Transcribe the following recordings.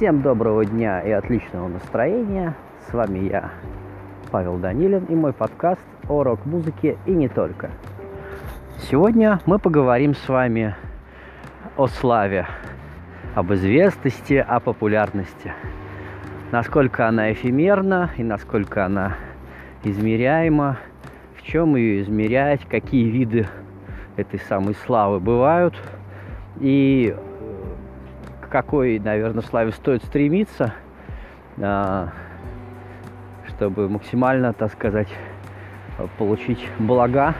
Всем доброго дня и отличного настроения. С вами я, Павел Данилин, и мой подкаст о рок-музыке и не только. Сегодня мы поговорим с вами о славе, об известности, о популярности. Насколько она эфемерна и насколько она измеряема, в чем ее измерять, какие виды этой самой славы бывают и какой, наверное, славе стоит стремиться, а, чтобы максимально, так сказать, получить блага,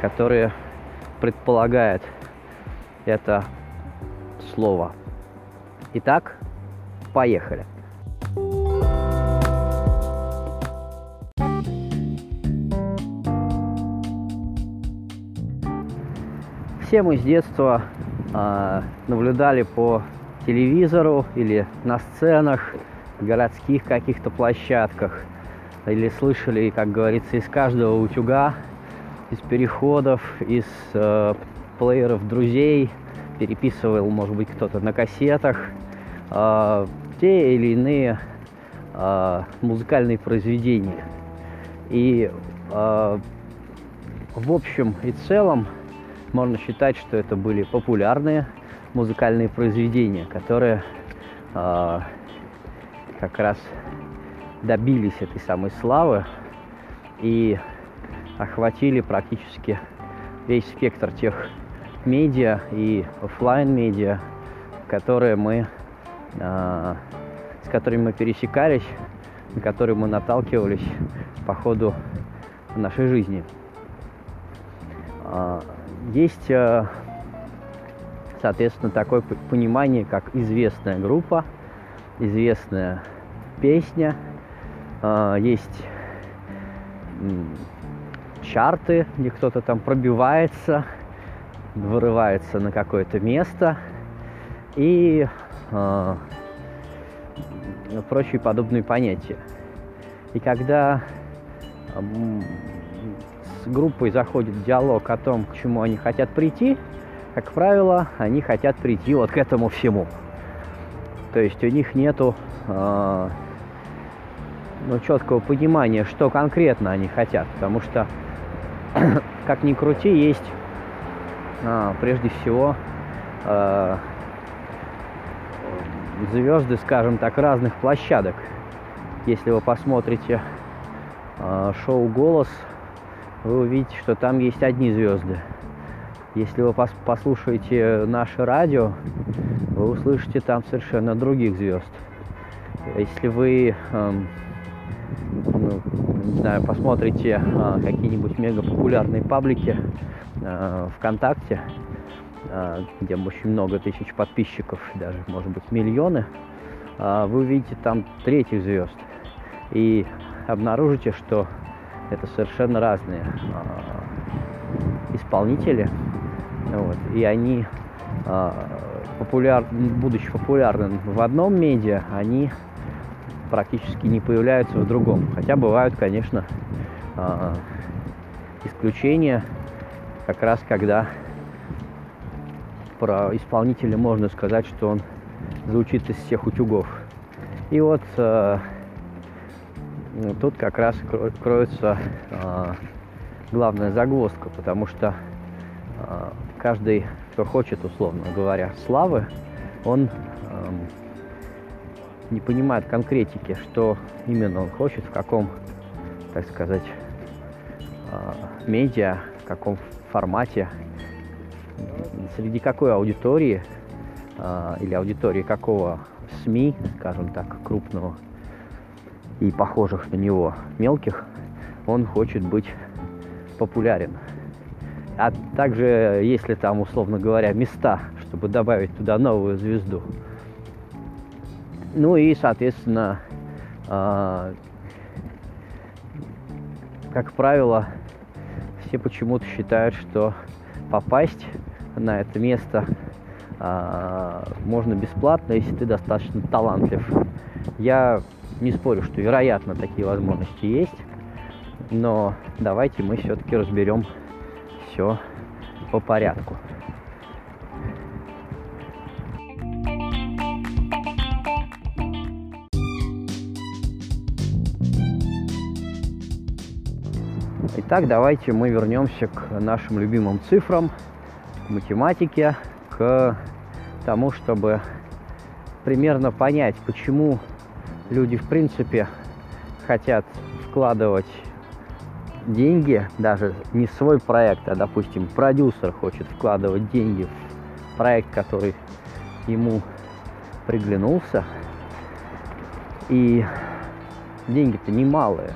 которые предполагает это слово. Итак, поехали. Все мы с детства э, наблюдали по телевизору или на сценах, городских каких-то площадках, или слышали, как говорится, из каждого утюга, из переходов, из э, плееров друзей, переписывал, может быть, кто-то на кассетах, э, те или иные э, музыкальные произведения. И э, в общем и целом можно считать, что это были популярные музыкальные произведения, которые э, как раз добились этой самой славы и охватили практически весь спектр тех медиа и офлайн медиа, которые мы, э, с которыми мы пересекались, на которые мы наталкивались по ходу нашей жизни. Э, есть, э, соответственно, такое понимание, как известная группа, известная песня, э, есть чарты, где кто-то там пробивается, вырывается на какое-то место и э, прочие подобные понятия. И когда с группой заходит диалог о том, к чему они хотят прийти, как правило, они хотят прийти вот к этому всему. То есть у них нету э, ну, четкого понимания, что конкретно они хотят, потому что, как ни крути, есть э, прежде всего э, звезды, скажем так, разных площадок. Если вы посмотрите э, шоу «Голос», вы увидите, что там есть одни звезды. Если вы послушаете наше радио, вы услышите там совершенно других звезд. Если вы, эм, ну, не знаю, посмотрите э, какие-нибудь мега популярные паблики э, ВКонтакте, э, где очень много тысяч подписчиков, даже, может быть, миллионы, э, вы увидите там третьих звезд. И обнаружите, что это совершенно разные э, исполнители. Вот, и они, э, популяр, будучи популярным в одном медиа, они практически не появляются в другом. Хотя бывают, конечно, э, исключения, как раз когда про исполнителя можно сказать, что он звучит из всех утюгов. И вот э, тут как раз кроется э, главная загвоздка, потому что каждый, кто хочет, условно говоря, славы, он э, не понимает конкретики, что именно он хочет, в каком, так сказать, э, медиа, в каком формате, среди какой аудитории э, или аудитории какого СМИ, скажем так, крупного и похожих на него мелких, он хочет быть популярен. А также, если там, условно говоря, места, чтобы добавить туда новую звезду. Ну и, соответственно, э, как правило, все почему-то считают, что попасть на это место э, можно бесплатно, если ты достаточно талантлив. Я не спорю, что вероятно такие возможности есть, но давайте мы все-таки разберем все по порядку. Итак, давайте мы вернемся к нашим любимым цифрам, к математике, к тому, чтобы примерно понять, почему люди в принципе хотят вкладывать деньги, даже не свой проект, а, допустим, продюсер хочет вкладывать деньги в проект, который ему приглянулся, и деньги-то немалые.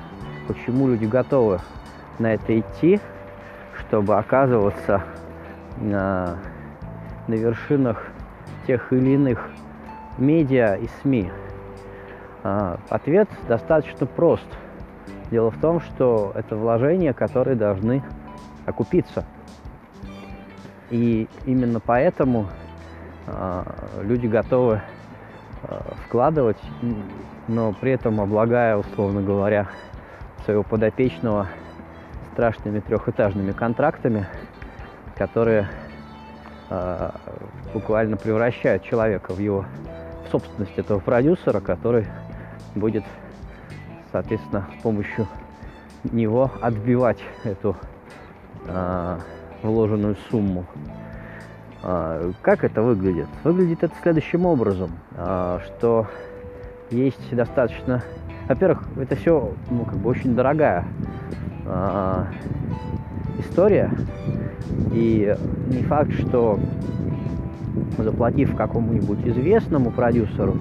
Почему люди готовы на это идти, чтобы оказываться на, на вершинах тех или иных медиа и СМИ? А, ответ достаточно прост – Дело в том, что это вложения, которые должны окупиться. И именно поэтому э, люди готовы э, вкладывать, но при этом облагая, условно говоря, своего подопечного страшными трехэтажными контрактами, которые э, буквально превращают человека в его в собственность этого продюсера, который будет соответственно, с помощью него отбивать эту э, вложенную сумму. Э, как это выглядит? Выглядит это следующим образом, э, что есть достаточно... Во-первых, это все ну, как бы очень дорогая э, история, и не факт, что заплатив какому-нибудь известному продюсеру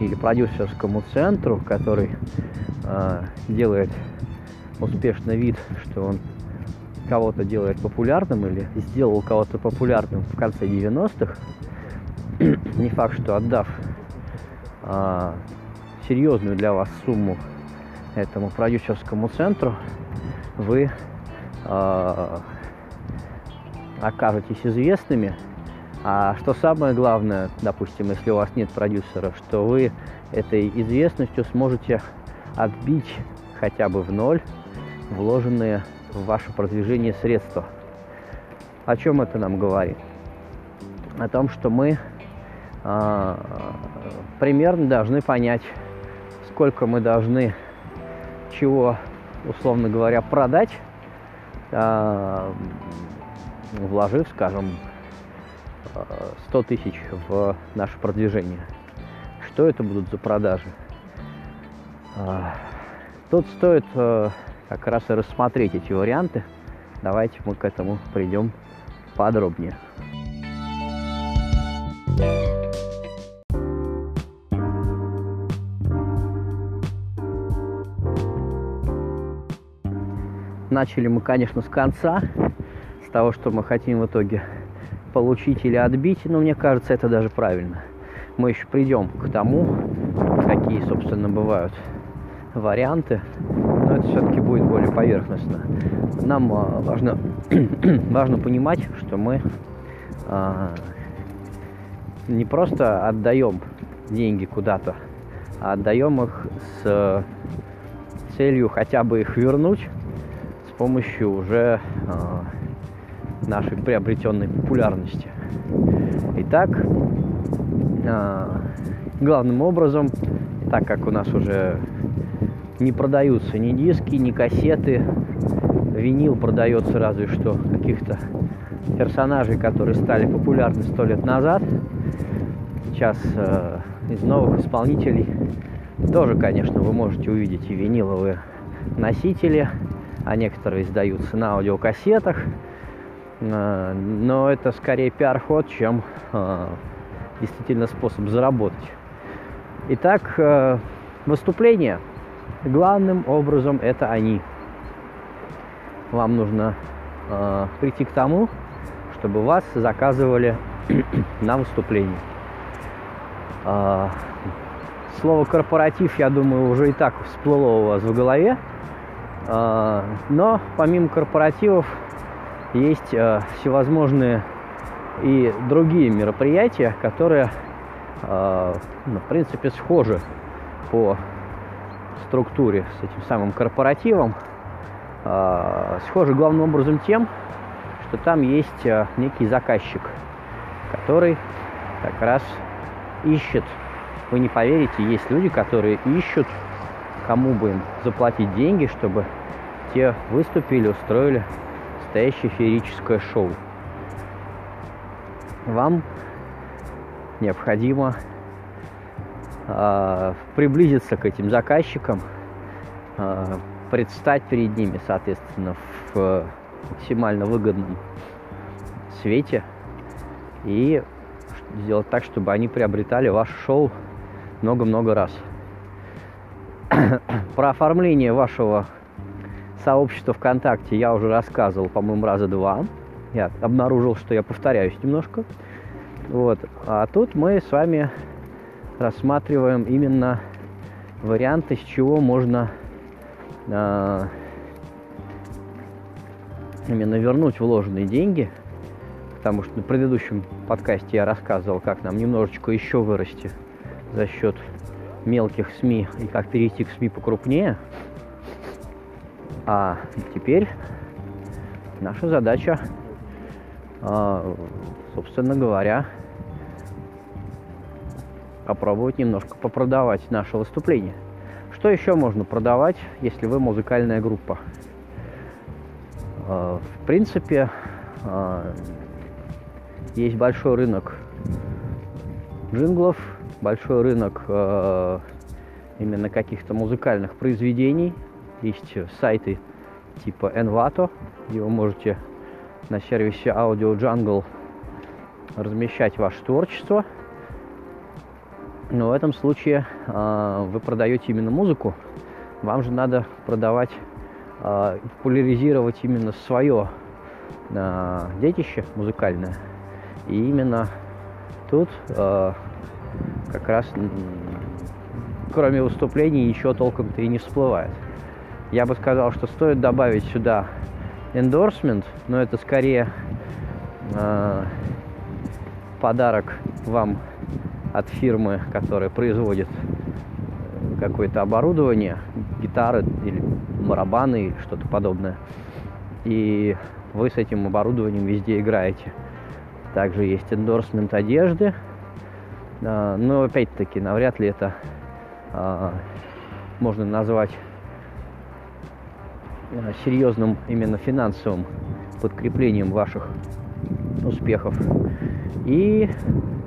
или продюсерскому центру, который делает успешно вид, что он кого-то делает популярным или сделал кого-то популярным в конце 90-х, не факт, что отдав э, серьезную для вас сумму этому продюсерскому центру, вы э, окажетесь известными. А что самое главное, допустим, если у вас нет продюсера, что вы этой известностью сможете отбить хотя бы в ноль вложенные в ваше продвижение средства. О чем это нам говорит? О том, что мы э, примерно должны понять, сколько мы должны чего, условно говоря, продать, э, вложив, скажем, 100 тысяч в наше продвижение. Что это будут за продажи? Тут стоит э, как раз и рассмотреть эти варианты. Давайте мы к этому придем подробнее. Начали мы, конечно, с конца, с того, что мы хотим в итоге получить или отбить, но мне кажется, это даже правильно. Мы еще придем к тому, какие, собственно, бывают варианты, но это все-таки будет более поверхностно. Нам а, важно, важно понимать, что мы а, не просто отдаем деньги куда-то, а отдаем их с целью хотя бы их вернуть с помощью уже а, нашей приобретенной популярности. Итак, главным образом, так как у нас уже не продаются ни диски, ни кассеты. Винил продается разве что каких-то персонажей, которые стали популярны сто лет назад. Сейчас э, из новых исполнителей тоже, конечно, вы можете увидеть и виниловые носители, а некоторые издаются на аудиокассетах. Э, но это скорее пиар-ход, чем э, действительно способ заработать. Итак, э, выступление – главным образом это они. Вам нужно э, прийти к тому, чтобы вас заказывали на выступление. Э, слово корпоратив, я думаю, уже и так всплыло у вас в голове. Э, но помимо корпоративов есть э, всевозможные и другие мероприятия, которые, э, ну, в принципе, схожи по структуре, с этим самым корпоративом, э, схожи главным образом тем, что там есть э, некий заказчик, который как раз ищет, вы не поверите, есть люди, которые ищут, кому бы им заплатить деньги, чтобы те выступили, устроили настоящее феерическое шоу. Вам необходимо приблизиться к этим заказчикам, э, предстать перед ними, соответственно, в максимально выгодном свете и сделать так, чтобы они приобретали ваше шоу много-много раз. Про оформление вашего сообщества ВКонтакте я уже рассказывал, по-моему, раза два. Я обнаружил, что я повторяюсь немножко. Вот. А тут мы с вами рассматриваем именно варианты, с чего можно э, именно вернуть вложенные деньги. Потому что на предыдущем подкасте я рассказывал, как нам немножечко еще вырасти за счет мелких СМИ и как перейти к СМИ покрупнее. А теперь наша задача, а, собственно говоря, попробовать немножко попродавать наше выступление. Что еще можно продавать, если вы музыкальная группа? А, в принципе, а, есть большой рынок джинглов, большой рынок именно каких-то музыкальных произведений. Есть сайты типа Envato, где вы можете на сервисе Audio Jungle размещать ваше творчество. Но в этом случае э, вы продаете именно музыку. Вам же надо продавать, э, популяризировать именно свое э, детище музыкальное. И именно тут э, как раз кроме выступлений ничего толком-то и не всплывает. Я бы сказал, что стоит добавить сюда endorsement, но это скорее э, подарок вам от фирмы, которая производит какое-то оборудование, гитары или барабаны, что-то подобное. И вы с этим оборудованием везде играете. Также есть эндорсмент одежды, э, но опять-таки навряд ли это э, можно назвать Э, серьезным именно финансовым подкреплением ваших успехов. И а,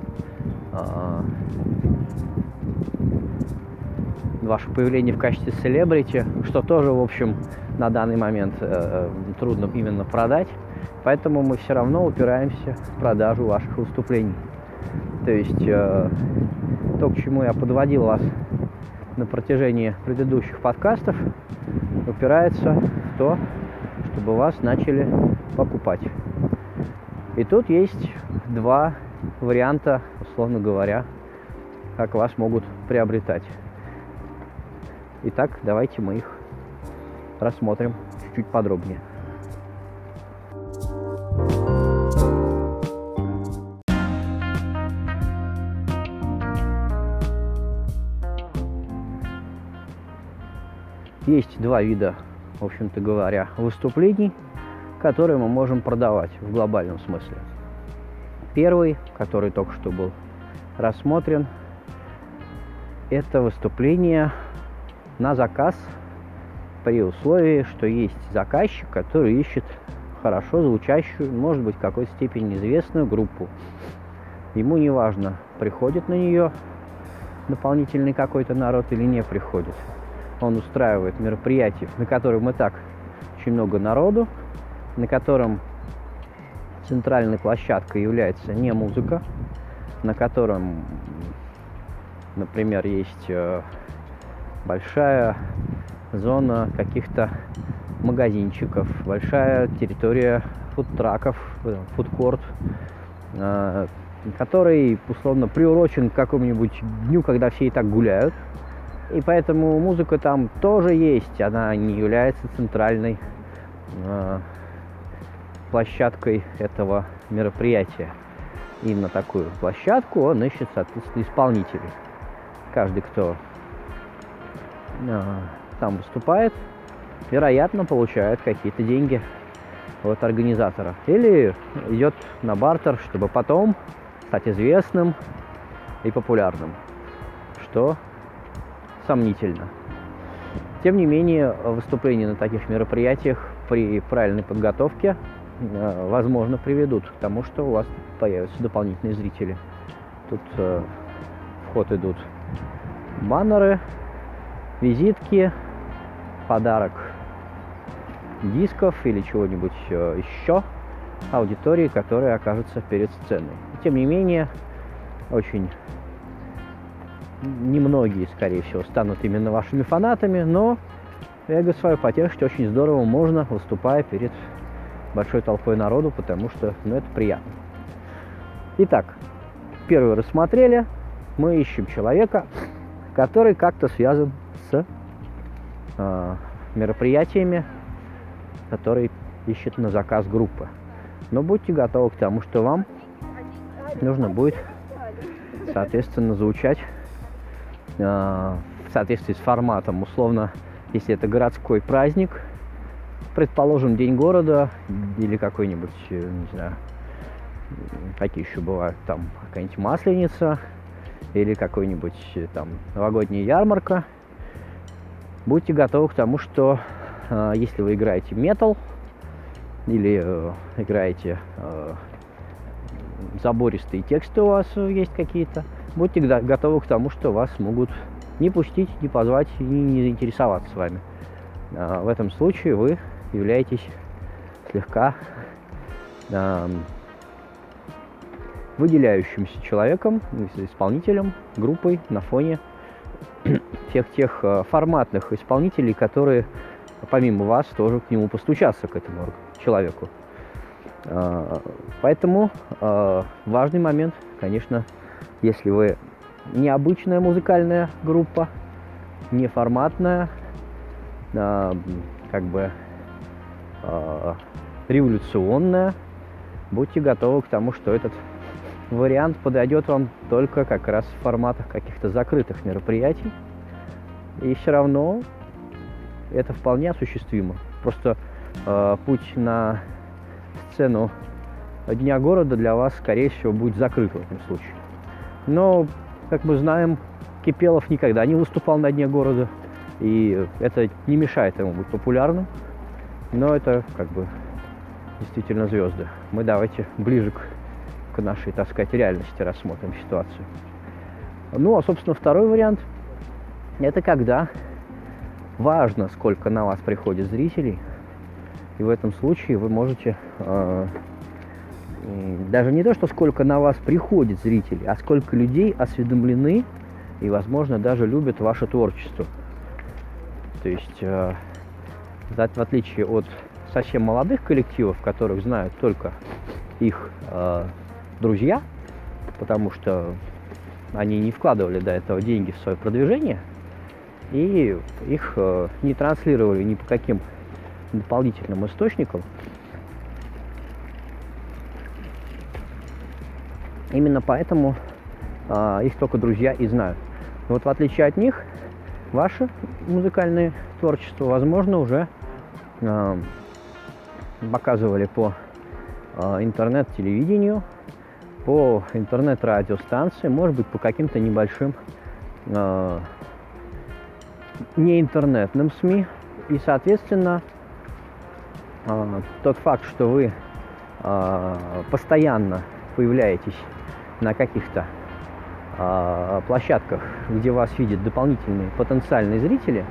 ваше появление в качестве селебрити, что тоже, в общем, на данный момент э, трудно именно продать. Поэтому мы все равно упираемся в продажу ваших выступлений. То есть э, то, к чему я подводил вас на протяжении предыдущих подкастов, упирается в то, чтобы вас начали покупать. И тут есть два варианта, условно говоря, как вас могут приобретать. Итак, давайте мы их рассмотрим чуть-чуть подробнее. Есть два вида, в общем-то говоря, выступлений, которые мы можем продавать в глобальном смысле. Первый, который только что был рассмотрен, это выступление на заказ при условии, что есть заказчик, который ищет хорошо звучащую, может быть, в какой-то степени известную группу. Ему не важно, приходит на нее дополнительный какой-то народ или не приходит он устраивает мероприятие, на котором и так очень много народу, на котором центральной площадкой является не музыка, на котором, например, есть э, большая зона каких-то магазинчиков, большая территория фудтраков, э, фудкорт, э, который условно приурочен к какому-нибудь дню, когда все и так гуляют – и поэтому музыка там тоже есть, она не является центральной площадкой этого мероприятия. И на такую площадку он ищет, соответственно, исполнителей. Каждый, кто э, там выступает, вероятно, получает какие-то деньги от организатора. Или идет на бартер, чтобы потом стать известным и популярным. Что сомнительно. Тем не менее, выступления на таких мероприятиях при правильной подготовке возможно приведут к тому, что у вас появятся дополнительные зрители. Тут э, в ход идут баннеры, визитки, подарок дисков или чего-нибудь э, еще аудитории, которая окажется перед сценой. Тем не менее, очень немногие, скорее всего, станут именно вашими фанатами, но эго свое потешить очень здорово можно, выступая перед большой толпой народу, потому что, ну, это приятно. Итак, первый рассмотрели, мы ищем человека, который как-то связан с э, мероприятиями, которые ищет на заказ группы. Но будьте готовы к тому, что вам нужно будет, соответственно, звучать э, в соответствии с форматом. Условно, если это городской праздник, предположим, День города или какой-нибудь, э, не знаю, какие еще бывают, там какая-нибудь масленица или какой-нибудь э, там новогодняя ярмарка, будьте готовы к тому, что э, если вы играете метал или э, играете э, забористые тексты у вас есть какие-то, будьте готовы к тому, что вас могут не пустить, не позвать и не заинтересоваться с вами. Э, в этом случае вы являетесь слегка э, выделяющимся человеком, исполнителем, группой на фоне всех тех э, форматных исполнителей, которые помимо вас тоже к нему постучаться, к этому человеку. Э, поэтому э, важный момент, конечно, если вы необычная музыкальная группа, неформатная, как бы революционная, будьте готовы к тому, что этот вариант подойдет вам только как раз в форматах каких-то закрытых мероприятий. И все равно это вполне осуществимо. Просто э, путь на сцену Дня города для вас, скорее всего, будет закрыт в этом случае. Но, как мы знаем, Кипелов никогда не выступал на Дне города, и это не мешает ему быть популярным. Но это как бы действительно звезды. Мы давайте ближе к к нашей, так сказать, реальности рассмотрим ситуацию. Ну, а, собственно, второй вариант – это когда важно, сколько на вас приходит зрителей, и в этом случае вы можете э, даже не то, что сколько на вас приходит зрителей, а сколько людей осведомлены и, возможно, даже любят ваше творчество. То есть, э, в отличие от совсем молодых коллективов, которых знают только их э, друзья, потому что они не вкладывали до этого деньги в свое продвижение, и их э, не транслировали ни по каким дополнительным источникам. Именно поэтому э, их только друзья и знают. Вот в отличие от них, ваше музыкальное творчество, возможно, уже э, показывали по э, интернет-телевидению, по интернет-радиостанции, может быть, по каким-то небольшим э, не интернетным СМИ. И, соответственно, э, тот факт, что вы э, постоянно появляетесь на каких-то площадках, где вас видят дополнительные потенциальные зрители,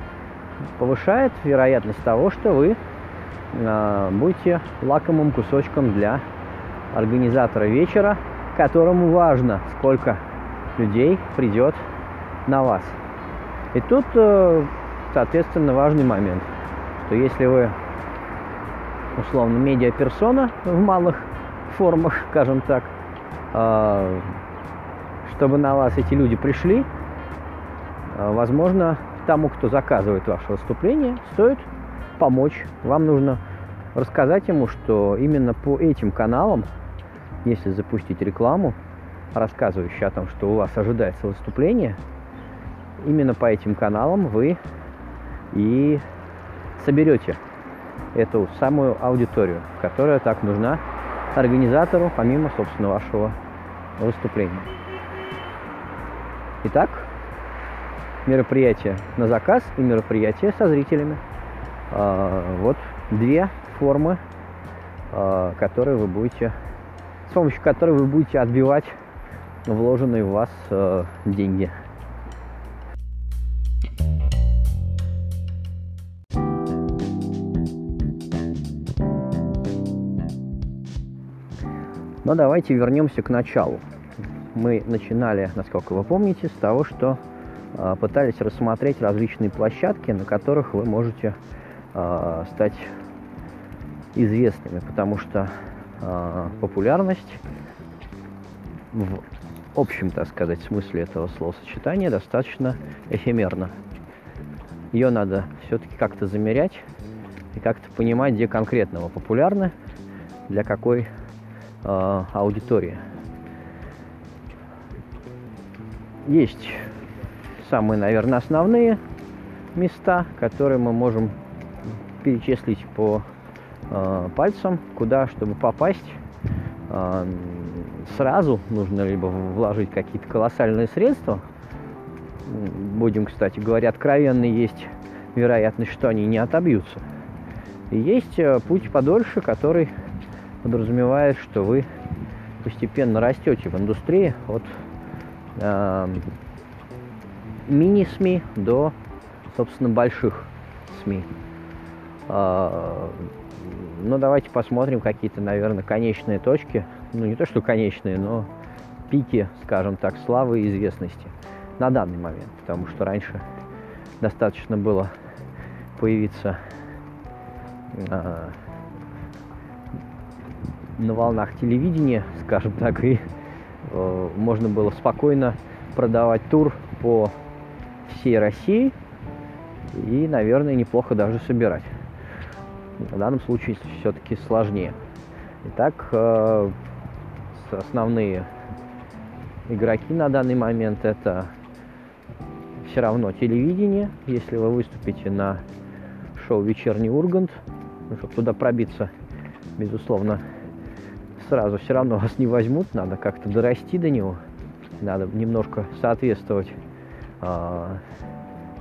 повышает вероятность того, что вы э, будете лакомым кусочком для организатора вечера, которому важно, сколько людей придет на вас. И тут, э, соответственно, важный момент, что если вы условно медиаперсона в малых формах, скажем так, э, чтобы на вас эти люди пришли, э, возможно, тому, кто заказывает ваше выступление, стоит помочь. Вам нужно рассказать ему, что именно по этим каналам если запустить рекламу, рассказывающую о том, что у вас ожидается выступление, именно по этим каналам вы и соберете эту самую аудиторию, которая так нужна организатору, помимо, собственно, вашего выступления. Итак, мероприятия на заказ и мероприятия со зрителями. А, вот две формы, а, которые вы будете, с помощью которой вы будете отбивать вложенные в вас а, деньги. Но давайте вернемся к началу. Мы начинали, насколько вы помните, с того, что э, пытались рассмотреть различные площадки, на которых вы можете э, стать известными, потому что э, популярность в общем, так сказать, смысле этого словосочетания достаточно эфемерна. Ее надо все-таки как-то замерять и как-то понимать, где конкретно вы популярны, для какой э, аудитории. Есть самые, наверное, основные места, которые мы можем перечислить по э, пальцам, куда, чтобы попасть. Э, сразу нужно либо вложить какие-то колоссальные средства. Будем, кстати говоря, откровенны, есть вероятность, что они не отобьются. И есть э, путь подольше, который подразумевает, что вы постепенно растете в индустрии от мини-СМИ до, собственно, больших СМИ. Э, ну, давайте посмотрим какие-то, наверное, конечные точки. Ну, не то, что конечные, но пики, скажем так, славы и известности на данный момент. Потому что раньше достаточно было появиться э, на волнах телевидения, скажем так, и можно было спокойно продавать тур по всей России и, наверное, неплохо даже собирать. В данном случае все-таки сложнее. Итак, э, основные игроки на данный момент это все равно телевидение. Если вы выступите на шоу «Вечерний Ургант», ну, чтобы туда пробиться, безусловно, сразу все равно вас не возьмут, надо как-то дорасти до него, надо немножко соответствовать э,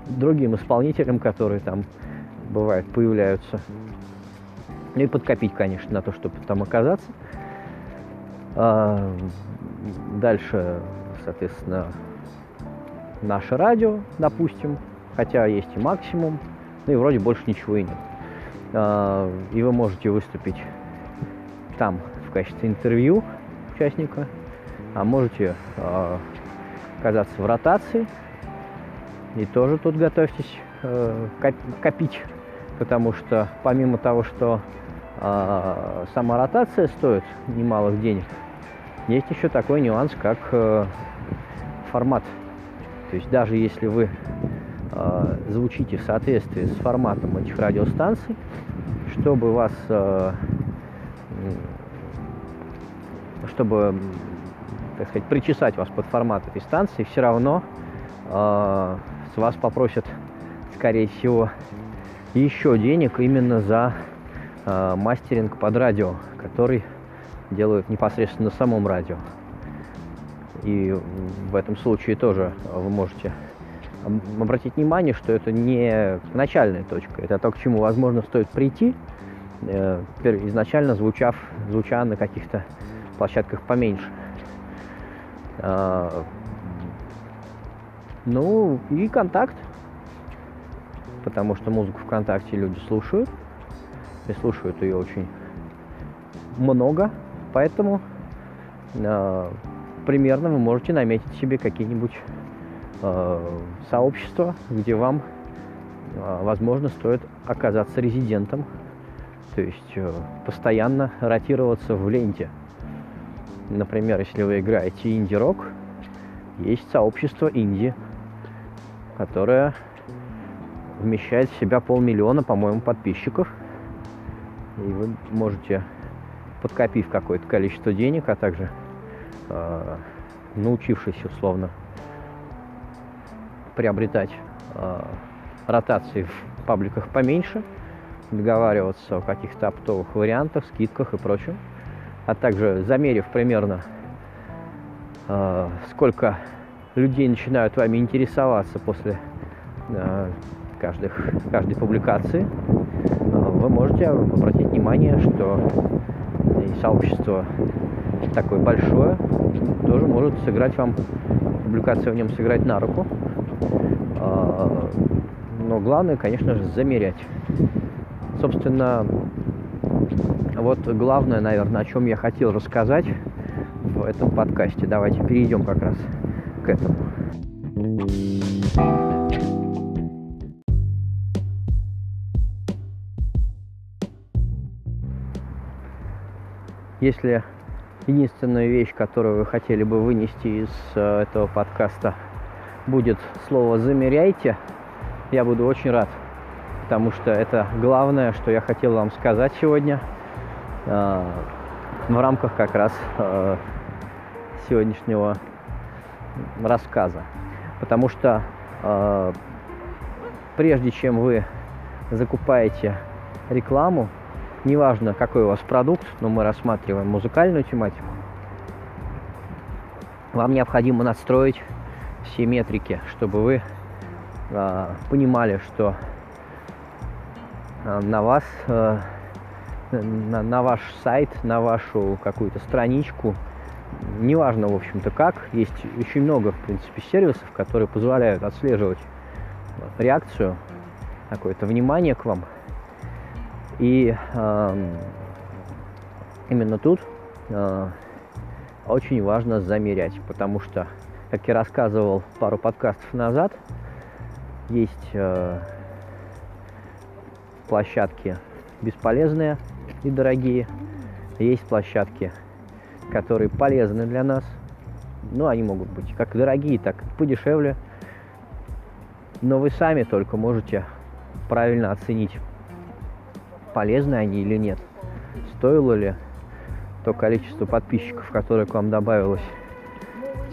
другим исполнителям, которые там бывают, появляются. Ну и подкопить, конечно, на то, чтобы там оказаться. А, дальше, соответственно, наше радио, допустим, хотя есть и максимум, ну и вроде больше ничего и нет. А, и вы можете выступить там качестве интервью участника, а можете э, оказаться в ротации. И тоже тут готовьтесь э, копить, потому что помимо того, что э, сама ротация стоит немалых денег, есть еще такой нюанс, как э, формат. То есть даже если вы э, звучите в соответствии с форматом этих радиостанций, чтобы вас э, чтобы, так сказать, причесать вас под формат этой станции, все равно э, с вас попросят, скорее всего, еще денег именно за э, мастеринг под радио, который делают непосредственно на самом радио. И в этом случае тоже вы можете обратить внимание, что это не начальная точка, это то, к чему, возможно, стоит прийти, э, изначально звучав, звуча на каких-то площадках поменьше. А, ну и контакт, потому что музыку ВКонтакте люди слушают, и слушают ее очень много, поэтому э, примерно вы можете наметить себе какие-нибудь э, сообщества, где вам, возможно, стоит оказаться резидентом, то есть э, постоянно ротироваться в ленте – Например, если вы играете инди-рок, есть сообщество инди, которое вмещает в себя полмиллиона, по-моему, подписчиков. И вы можете, подкопив какое-то количество денег, а также э, научившись условно приобретать э, ротации в пабликах поменьше, договариваться о каких-то оптовых вариантах, скидках и прочем, а также замерив примерно, э, сколько людей начинают вами интересоваться после э, каждых, каждой публикации, вы можете обратить внимание, что и сообщество такое большое тоже может сыграть вам, публикация в нем сыграть на руку. Но главное, конечно же, замерять. Собственно, вот главное, наверное, о чем я хотел рассказать в этом подкасте. Давайте перейдем как раз к этому. Если единственная вещь, которую вы хотели бы вынести из э, этого подкаста, будет слово «замеряйте», я буду очень рад, потому что это главное, что я хотел вам сказать сегодня в рамках как раз э, сегодняшнего рассказа. Потому что прежде чем вы закупаете рекламу, неважно какой у вас продукт, но мы рассматриваем музыкальную тематику, вам необходимо настроить все метрики, чтобы вы понимали, что на вас, на, на ваш сайт, на вашу какую-то страничку, неважно, в общем-то, как, есть очень много, в принципе, сервисов, которые позволяют отслеживать реакцию, какое-то внимание к вам – и э, именно тут э, очень важно замерять, потому что, как я рассказывал пару подкастов назад, есть э, площадки бесполезные и дорогие, есть площадки, которые полезны для нас, ну, они могут быть как дорогие, так и подешевле, но вы сами только можете правильно оценить полезны они или нет. Стоило ли то количество подписчиков, которое к вам добавилось,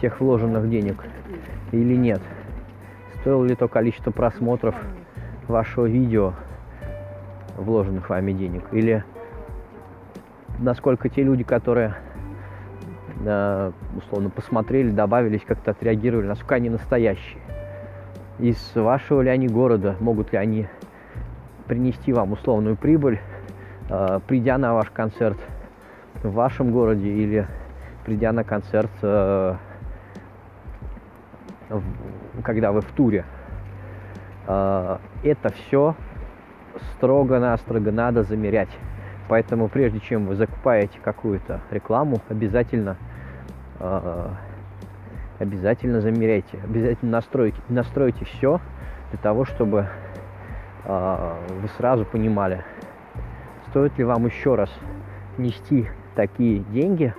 тех вложенных денег или нет. Стоило ли то количество просмотров вашего видео, вложенных вами денег, или насколько те люди, которые э, условно посмотрели, добавились, как-то отреагировали, насколько они настоящие. Из вашего ли они города, могут ли они принести вам условную прибыль, э, придя на ваш концерт в вашем городе или придя на концерт, э, когда вы в туре. Это все строго-настрого надо замерять. Поэтому прежде чем вы закупаете какую-то рекламу, обязательно обязательно замеряйте, обязательно настройте, настройте все для того, чтобы а, вы сразу понимали, стоит ли вам еще раз нести такие деньги,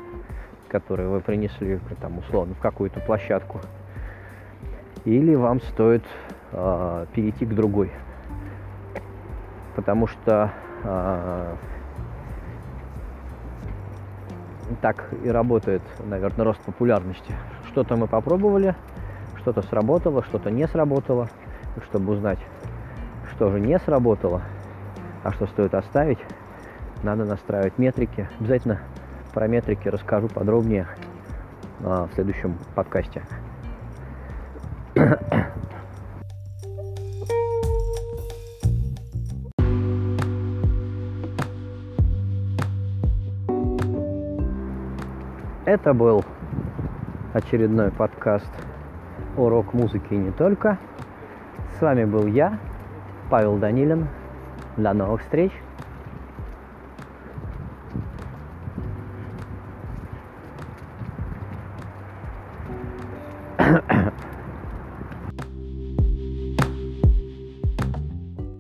которые вы принесли там условно в какую-то площадку, или вам стоит э, перейти к другой. Потому что так и работает, наверное, рост популярности. Что-то мы попробовали, что-то сработало, что-то не сработало. чтобы узнать, что же не сработало, а что стоит оставить, надо настраивать метрики. Обязательно про метрики расскажу подробнее а, в следующем подкасте. Это был очередной подкаст о рок-музыке и не только. С вами был я, Павел Данилин. До новых встреч!